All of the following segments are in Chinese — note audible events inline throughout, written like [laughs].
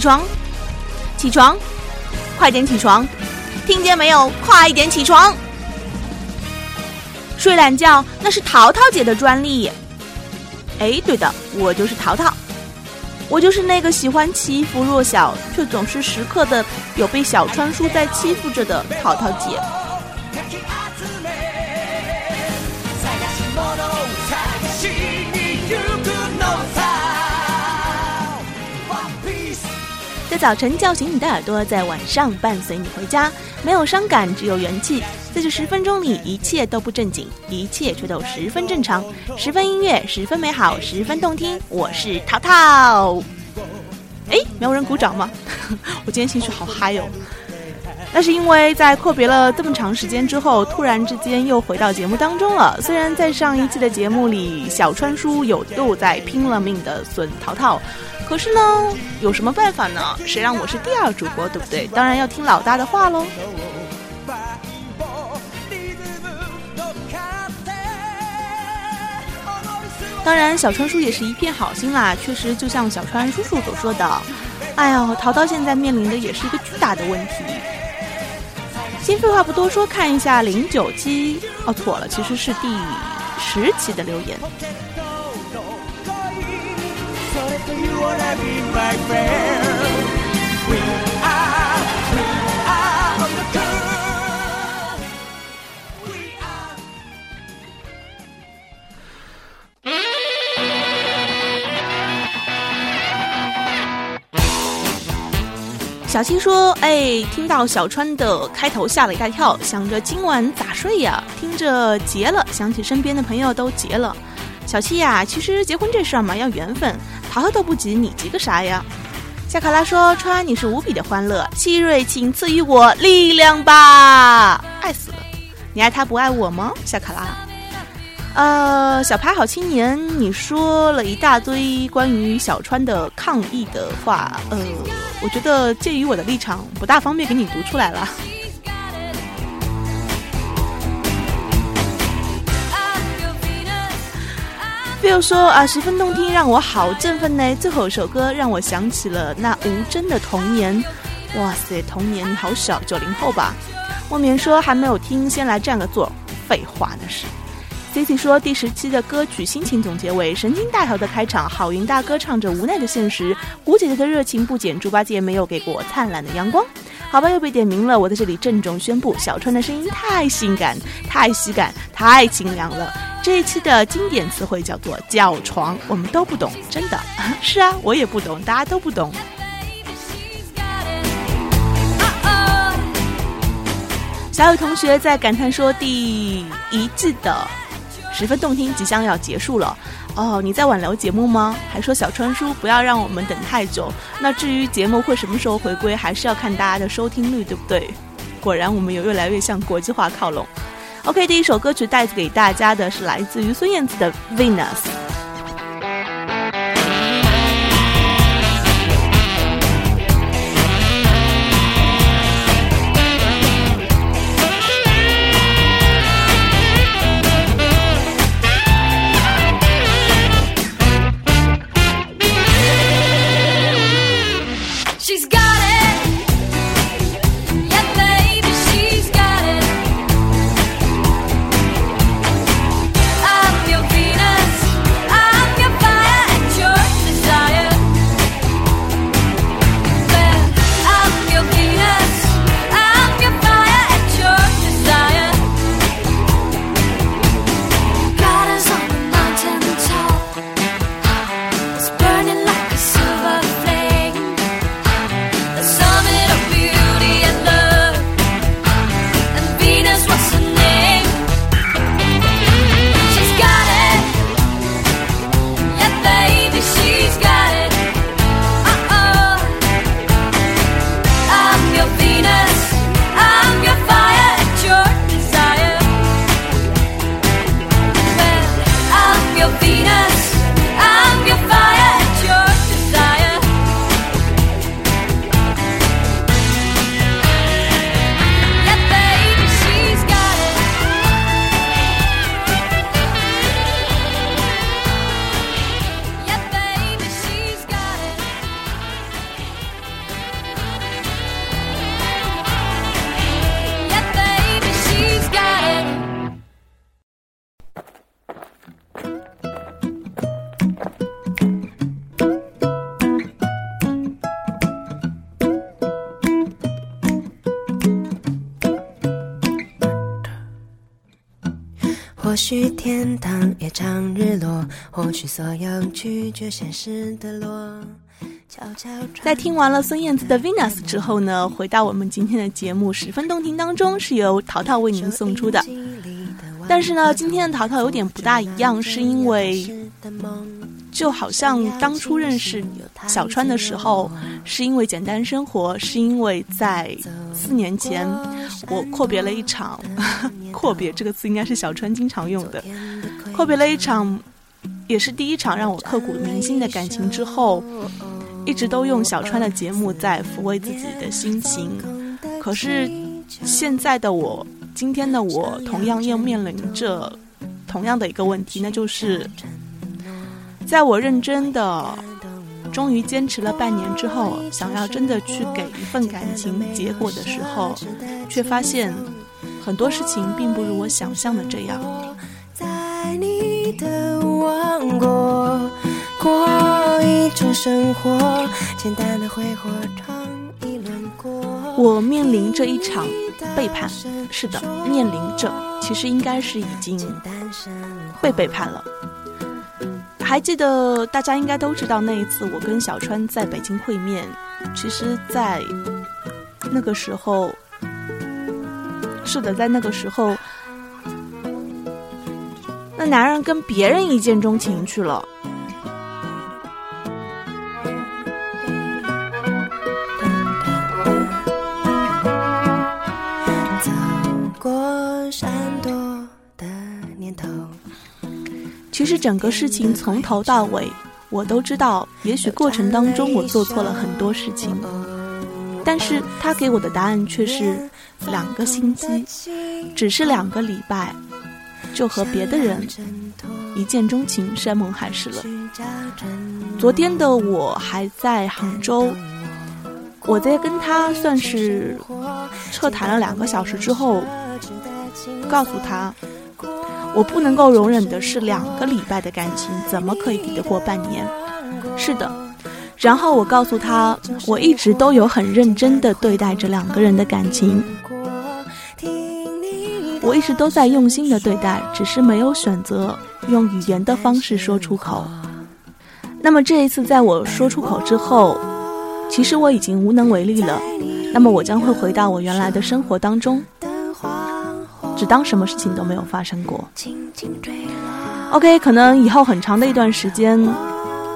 起床，起床，快点起床，听见没有？快一点起床！睡懒觉那是淘淘姐的专利。哎，对的，我就是淘淘，我就是那个喜欢欺负弱小，却总是时刻的有被小川叔在欺负着的淘淘姐。早晨叫醒你的耳朵，在晚上伴随你回家。没有伤感，只有元气。在这十分钟里，一切都不正经，一切却都十分正常。十分音乐，十分美好，十分动听。我是淘淘。哎，没有人鼓掌吗？[laughs] 我今天情绪好嗨哦！那是因为在阔别了这么长时间之后，突然之间又回到节目当中了。虽然在上一期的节目里，小川叔有度在拼了命的损淘淘。可是呢，有什么办法呢？谁让我是第二主播，对不对？当然要听老大的话喽。当然，小川叔也是一片好心啦。确实，就像小川叔叔所说的，哎呀，淘淘现在面临的也是一个巨大的问题。先废话不多说，看一下零九期，哦，错了，其实是第十期的留言。小七说：“哎，听到小川的开头吓了一大跳，想着今晚咋睡呀？听着结了，想起身边的朋友都结了。小七呀，其实结婚这事儿嘛，要缘分。”淘淘都不急，你急个啥呀？夏卡拉说：“川，你是无比的欢乐。”希瑞，请赐予我力量吧！爱死了，你爱他不爱我吗？夏卡拉，呃，小牌好青年，你说了一大堆关于小川的抗议的话，呃，我觉得介于我的立场，不大方便给你读出来了。[laughs] 比如说啊，十分动听，让我好振奋呢。最后一首歌让我想起了那无真的童年。哇塞，童年你好小，九零后吧？莫眠说还没有听，先来占个座。废话那是。Cici 说第十期的歌曲心情总结为神经大条的开场，郝云大哥唱着无奈的现实，胡姐姐的热情不减，猪八戒没有给过灿烂的阳光。好吧，又被点名了，我在这里郑重宣布，小川的声音太性感，太喜感，太清凉了。这一期的经典词汇叫做“叫床”，我们都不懂，真的 [laughs] 是啊，我也不懂，大家都不懂。小雨同学在感叹说：“第一季的十分动听即将要结束了哦，你在挽留节目吗？还说小川叔不要让我们等太久。那至于节目会什么时候回归，还是要看大家的收听率，对不对？果然，我们有越来越向国际化靠拢。” OK，第一首歌曲带给大家的是来自于孙燕姿的《Venus》。或许天堂也常日落，或许所有拒绝现实的落。在听完了孙燕姿的《Venus》之后呢，回到我们今天的节目《十分动听》当中，是由淘淘为您送出的。但是呢，今天的淘淘有点不大一样，是因为就好像当初认识小川的时候，是因为简单生活，是因为在四年前我阔别了一场 [laughs] 阔别这个词应该是小川经常用的，阔别了一场也是第一场让我刻骨铭心的感情之后。一直都用小川的节目在抚慰自己的心情，可是现在的我，今天的我，同样要面临着同样的一个问题，那就是在我认真的、终于坚持了半年之后，想要真的去给一份感情结果的时候，却发现很多事情并不如我想象的这样。在你的王国。过一种生活，简单的挥霍唱一轮过。我面临着一场背叛，是的，面临着，其实应该是已经被背叛了。还记得大家应该都知道那一次我跟小川在北京会面，其实，在那个时候，是的，在那个时候，那男人跟别人一见钟情去了。整个事情从头到尾，我都知道。也许过程当中我做错了很多事情，但是他给我的答案却是两个星期，只是两个礼拜，就和别的人一见钟情，山盟海誓了。昨天的我还在杭州，我在跟他算是彻谈了两个小时之后，告诉他。我不能够容忍的是两个礼拜的感情，怎么可以抵得过半年？是的，然后我告诉他，我一直都有很认真的对待着两个人的感情，我一直都在用心的对待，只是没有选择用语言的方式说出口。那么这一次在我说出口之后，其实我已经无能为力了。那么我将会回到我原来的生活当中。只当什么事情都没有发生过。OK，可能以后很长的一段时间，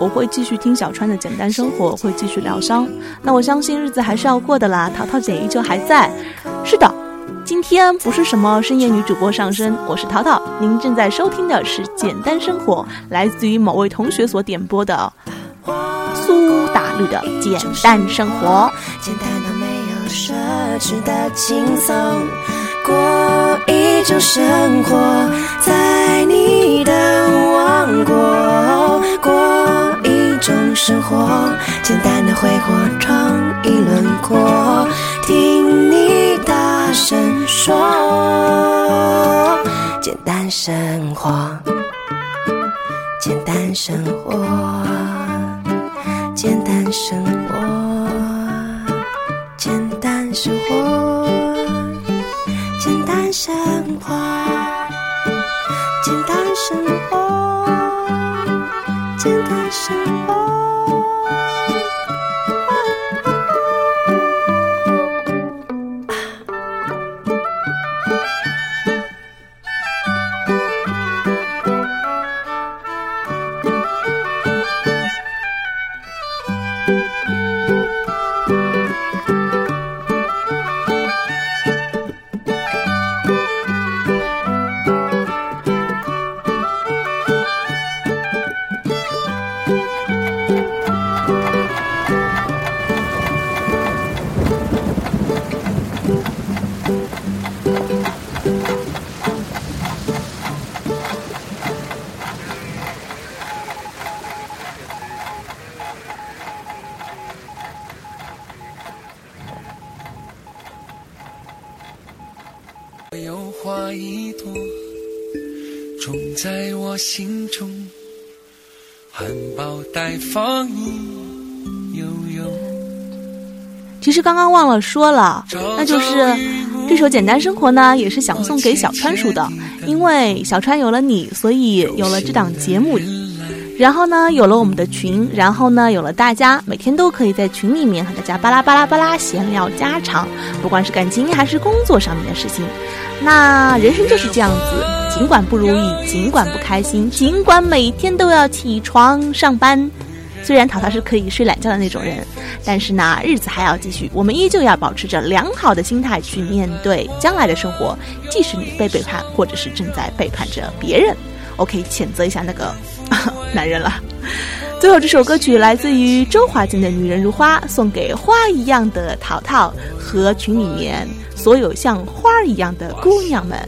我会继续听小川的简单生活，会继续疗伤。那我相信日子还是要过的啦，淘淘姐依旧还在。是的，今天不是什么深夜女主播上身，我是淘淘。您正在收听的是简单生活，来自于某位同学所点播的苏打绿的简单生活。简单到没有奢侈的轻松。过一种生活，在你的王国。过一种生活，简单的挥霍成一轮廓。听你大声说，简单生活，简单生活，简单生活，简单生活。生活，简单生活，简单生活。花一朵，种在我心中含苞待放意悠悠。其实刚刚忘了说了，那就是这首《简单生活》呢，也是想送给小川叔的，因为小川有了你，所以有了这档节目。然后呢，有了我们的群，然后呢，有了大家，每天都可以在群里面和大家巴拉巴拉巴拉闲聊家常，不管是感情还是工作上面的事情。那人生就是这样子，尽管不如意，尽管不开心，尽管每天都要起床上班。虽然淘淘是可以睡懒觉的那种人，但是呢，日子还要继续，我们依旧要保持着良好的心态去面对将来的生活。即使你被背叛，或者是正在背叛着别人，我可以谴责一下那个。[laughs] 男人了。最后这首歌曲来自于周华健的《女人如花》，送给花一样的淘淘和群里面所有像花儿一样的姑娘们。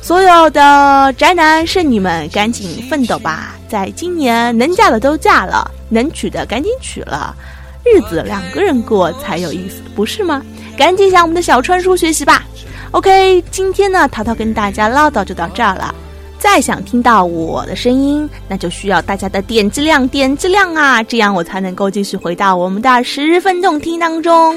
所有的宅男剩女们，赶紧奋斗吧！在今年，能嫁的都嫁了，能娶的赶紧娶了，日子两个人过才有意思，不是吗？赶紧向我们的小川叔学习吧。OK，今天呢，淘淘跟大家唠叨就到这儿了。再想听到我的声音，那就需要大家的点击量，点击量啊，这样我才能够继续回到我们的十分动听当中。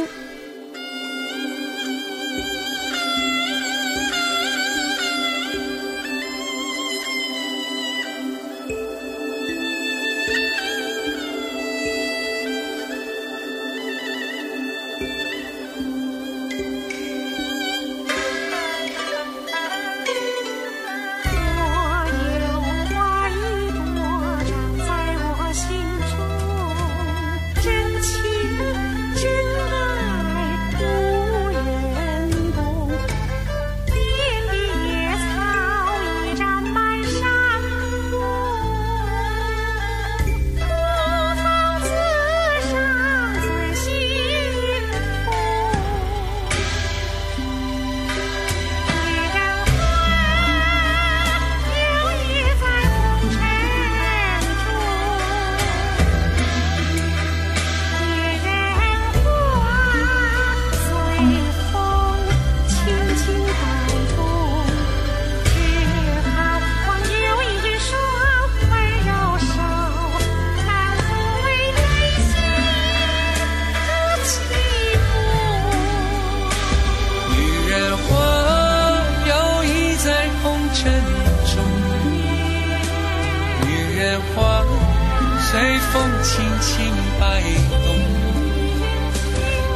风轻轻摆动，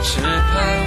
只盼。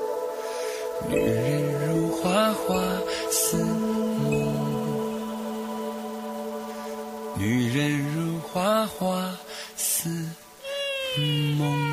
女人如花花似梦女人如花花似梦。